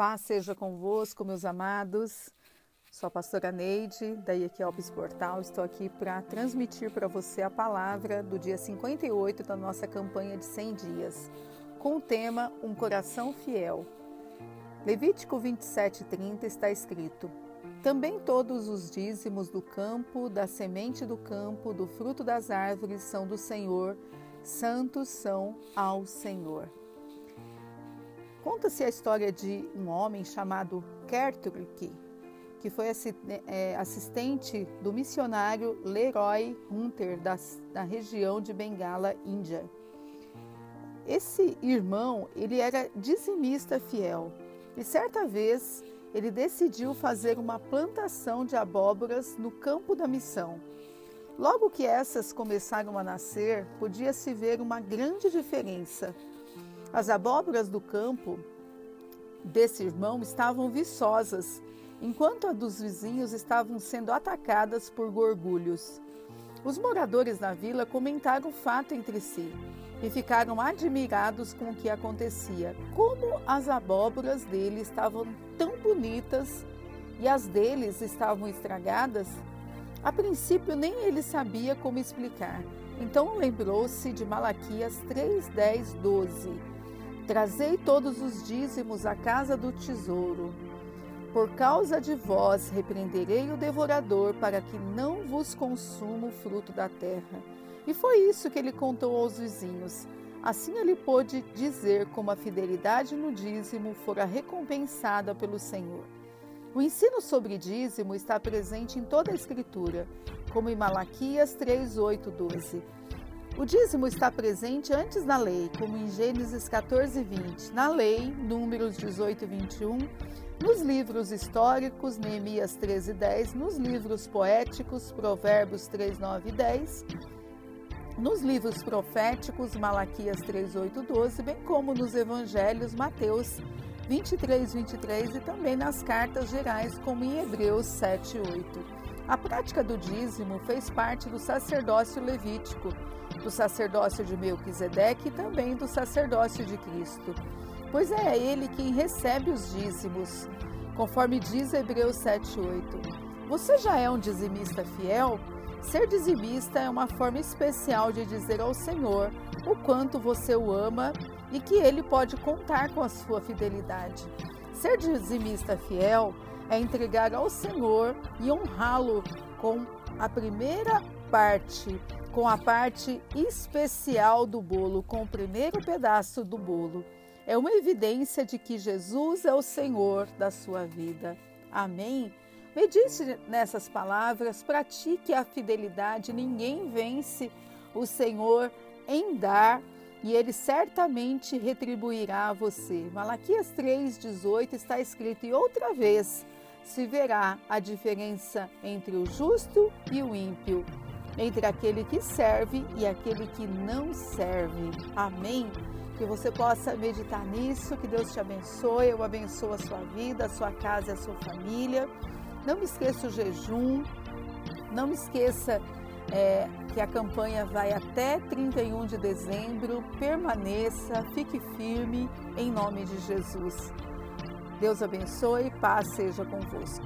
Paz seja convosco, meus amados. Sou a pastora Neide, da Equiopes Portal. Estou aqui para transmitir para você a palavra do dia 58 da nossa campanha de 100 dias, com o tema Um Coração Fiel. Levítico 27:30 está escrito: Também todos os dízimos do campo, da semente do campo, do fruto das árvores são do Senhor, santos são ao Senhor. Conta-se a história de um homem chamado Kerturk, que foi é, assistente do missionário Leroy Hunter, da, da região de Bengala, Índia. Esse irmão, ele era dizimista fiel e certa vez ele decidiu fazer uma plantação de abóboras no campo da missão. Logo que essas começaram a nascer, podia-se ver uma grande diferença as abóboras do campo desse irmão estavam viçosas, enquanto a dos vizinhos estavam sendo atacadas por gorgulhos. Os moradores da vila comentaram o fato entre si e ficaram admirados com o que acontecia. Como as abóboras dele estavam tão bonitas e as deles estavam estragadas? A princípio, nem ele sabia como explicar. Então lembrou-se de Malaquias 3, 10, 12 Trazei todos os dízimos à casa do tesouro. Por causa de vós repreenderei o devorador, para que não vos consuma o fruto da terra. E foi isso que ele contou aos vizinhos. Assim ele pôde dizer como a fidelidade no dízimo fora recompensada pelo Senhor. O ensino sobre dízimo está presente em toda a Escritura, como em Malaquias 3, 8, 12. O dízimo está presente antes na lei, como em Gênesis 14 20, na lei, Números 18 e 21, nos livros históricos, Neemias 13 10, nos livros poéticos, Provérbios 3, 9 e 10, nos livros proféticos, Malaquias 3, 8 12, bem como nos evangelhos, Mateus 23, 23 e também nas cartas gerais, como em Hebreus 7, 8. A prática do dízimo fez parte do sacerdócio levítico, do sacerdócio de Melquisedeque e também do sacerdócio de Cristo, pois é ele quem recebe os dízimos, conforme diz Hebreus 7:8. Você já é um dizimista fiel? Ser dizimista é uma forma especial de dizer ao Senhor o quanto você o ama e que ele pode contar com a sua fidelidade. Ser dizimista fiel é entregar ao Senhor e honrá-lo com a primeira parte com a parte especial do bolo, com o primeiro pedaço do bolo. É uma evidência de que Jesus é o Senhor da sua vida. Amém? Medite nessas palavras, pratique a fidelidade. Ninguém vence o Senhor em dar e ele certamente retribuirá a você. Malaquias 3,18 está escrito: E outra vez se verá a diferença entre o justo e o ímpio entre aquele que serve e aquele que não serve. Amém? Que você possa meditar nisso, que Deus te abençoe, eu abençoo a sua vida, a sua casa e a sua família. Não me esqueça o jejum, não me esqueça é, que a campanha vai até 31 de dezembro. Permaneça, fique firme, em nome de Jesus. Deus abençoe, paz seja convosco.